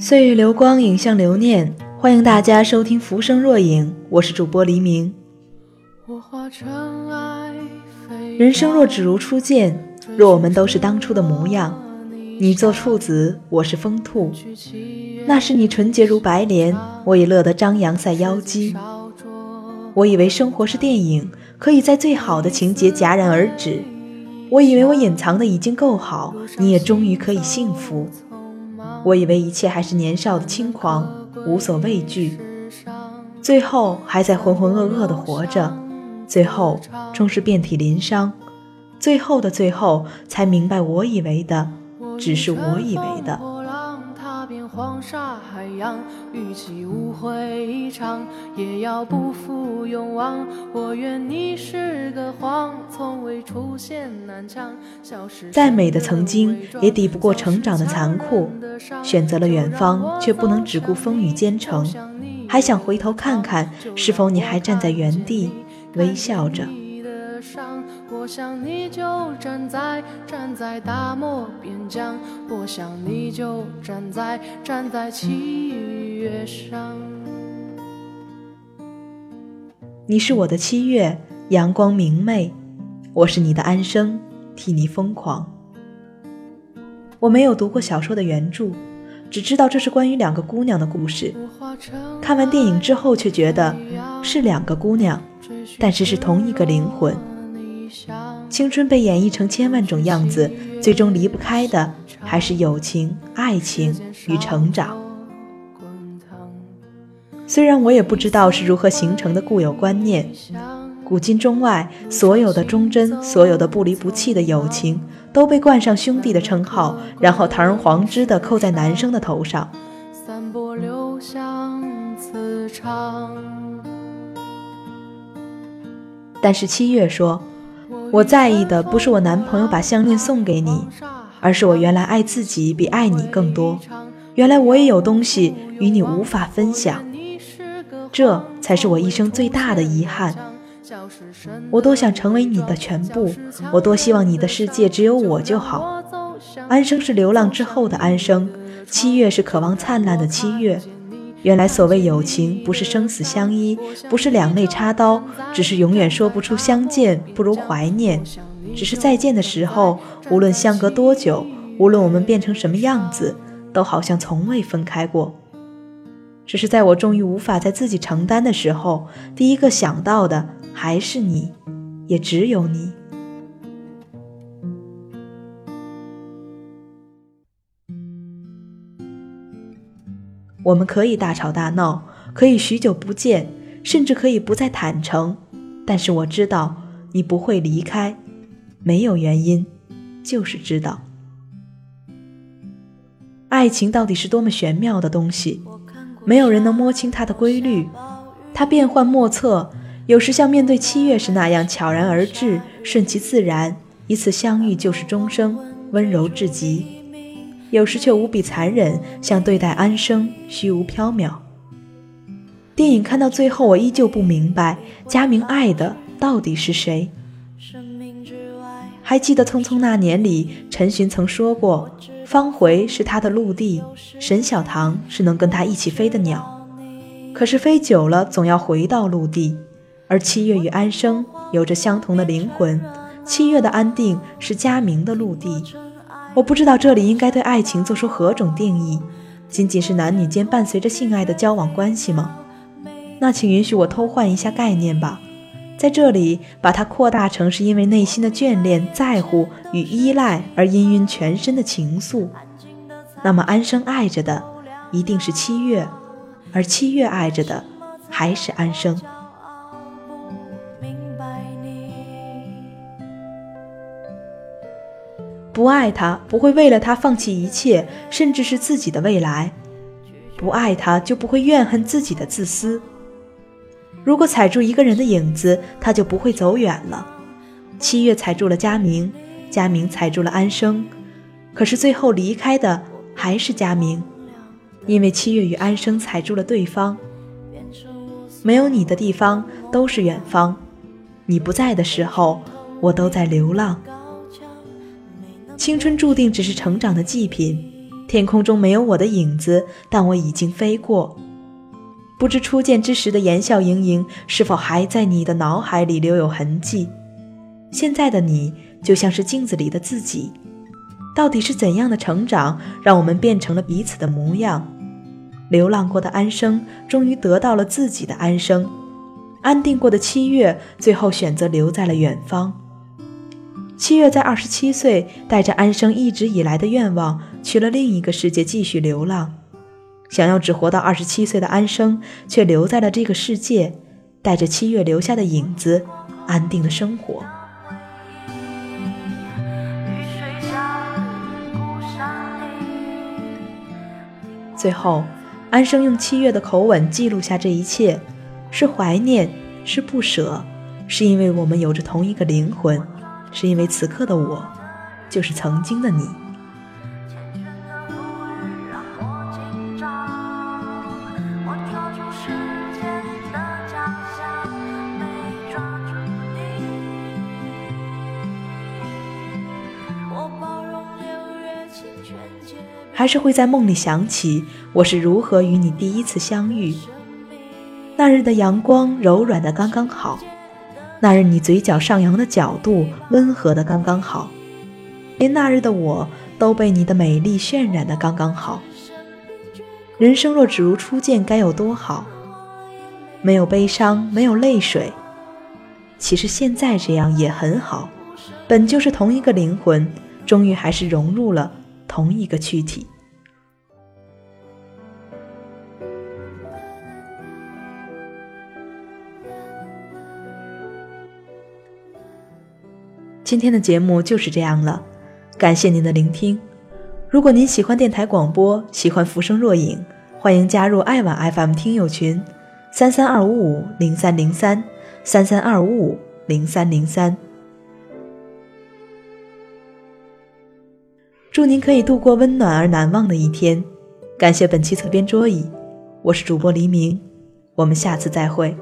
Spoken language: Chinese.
岁月流光，影像留念。欢迎大家收听《浮生若影》，我是主播黎明。人生若只如初见，若我们都是当初的模样，你做处子，我是疯兔。那时你纯洁如白莲，我也乐得张扬赛妖姬。我以为生活是电影，可以在最好的情节戛然而止。我以为我隐藏的已经够好，你也终于可以幸福。我以为一切还是年少的轻狂，无所畏惧，最后还在浑浑噩噩的活着，最后终是遍体鳞伤，最后的最后才明白，我以为的只是我以为的。沙海洋，与其无悔一场，也要不负勇往。我愿你是个谎，从未出现南墙。再美的曾经，也抵不过成长的残酷。选择了远方，却不能只顾风雨兼程，还想回头看看，是否你还站在原地，微笑着。我想你就站在站在大漠边疆，我想你就站在站在七月上。你是我的七月，阳光明媚；我是你的安生，替你疯狂。我没有读过小说的原著，只知道这是关于两个姑娘的故事。看完电影之后，却觉得是两个姑娘，但是是同一个灵魂。青春被演绎成千万种样子，最终离不开的还是友情、爱情与成长。虽然我也不知道是如何形成的固有观念，古今中外所有的忠贞、所有的不离不弃的友情，都被冠上兄弟的称号，然后堂而皇之的扣在男生的头上。但是七月说。我在意的不是我男朋友把项链送给你，而是我原来爱自己比爱你更多。原来我也有东西与你无法分享，这才是我一生最大的遗憾。我多想成为你的全部，我多希望你的世界只有我就好。安生是流浪之后的安生，七月是渴望灿烂的七月。原来所谓友情，不是生死相依，不是两肋插刀，只是永远说不出相见不如怀念，只是再见的时候，无论相隔多久，无论我们变成什么样子，都好像从未分开过。只是在我终于无法在自己承担的时候，第一个想到的还是你，也只有你。我们可以大吵大闹，可以许久不见，甚至可以不再坦诚。但是我知道你不会离开，没有原因，就是知道。爱情到底是多么玄妙的东西，没有人能摸清它的规律。它变幻莫测，有时像面对七月时那样悄然而至，顺其自然，一次相遇就是终生，温柔至极。有时却无比残忍，像对待安生，虚无缥缈。电影看到最后，我依旧不明白佳明爱的到底是谁。还记得《匆匆那年》里，陈寻曾说过，方回是他的陆地，沈小棠是能跟他一起飞的鸟。可是飞久了，总要回到陆地。而七月与安生有着相同的灵魂，七月的安定是佳明的陆地。我不知道这里应该对爱情做出何种定义，仅仅是男女间伴随着性爱的交往关系吗？那请允许我偷换一下概念吧，在这里把它扩大成是因为内心的眷恋、在乎与依赖而氤氲全身的情愫。那么安生爱着的一定是七月，而七月爱着的还是安生。不爱他，不会为了他放弃一切，甚至是自己的未来；不爱他，就不会怨恨自己的自私。如果踩住一个人的影子，他就不会走远了。七月踩住了佳明，佳明踩住了安生，可是最后离开的还是佳明，因为七月与安生踩住了对方。没有你的地方都是远方，你不在的时候，我都在流浪。青春注定只是成长的祭品，天空中没有我的影子，但我已经飞过。不知初见之时的言笑盈盈，是否还在你的脑海里留有痕迹？现在的你，就像是镜子里的自己。到底是怎样的成长，让我们变成了彼此的模样？流浪过的安生，终于得到了自己的安生；安定过的七月，最后选择留在了远方。七月在二十七岁，带着安生一直以来的愿望，去了另一个世界继续流浪。想要只活到二十七岁的安生，却留在了这个世界，带着七月留下的影子，安定的生活。最后，安生用七月的口吻记录下这一切，是怀念，是不舍，是因为我们有着同一个灵魂。是因为此刻的我，就是曾经的你。还是会在梦里想起我是如何与你第一次相遇。那日的阳光柔软的刚刚好。那日你嘴角上扬的角度温和的刚刚好，连那日的我都被你的美丽渲染的刚刚好。人生若只如初见，该有多好？没有悲伤，没有泪水。其实现在这样也很好，本就是同一个灵魂，终于还是融入了同一个躯体。今天的节目就是这样了，感谢您的聆听。如果您喜欢电台广播，喜欢浮生若影，欢迎加入爱晚 FM 听友群：三三二五五零三零三三三二五五零三零三。祝您可以度过温暖而难忘的一天。感谢本期侧边桌椅，我是主播黎明，我们下次再会。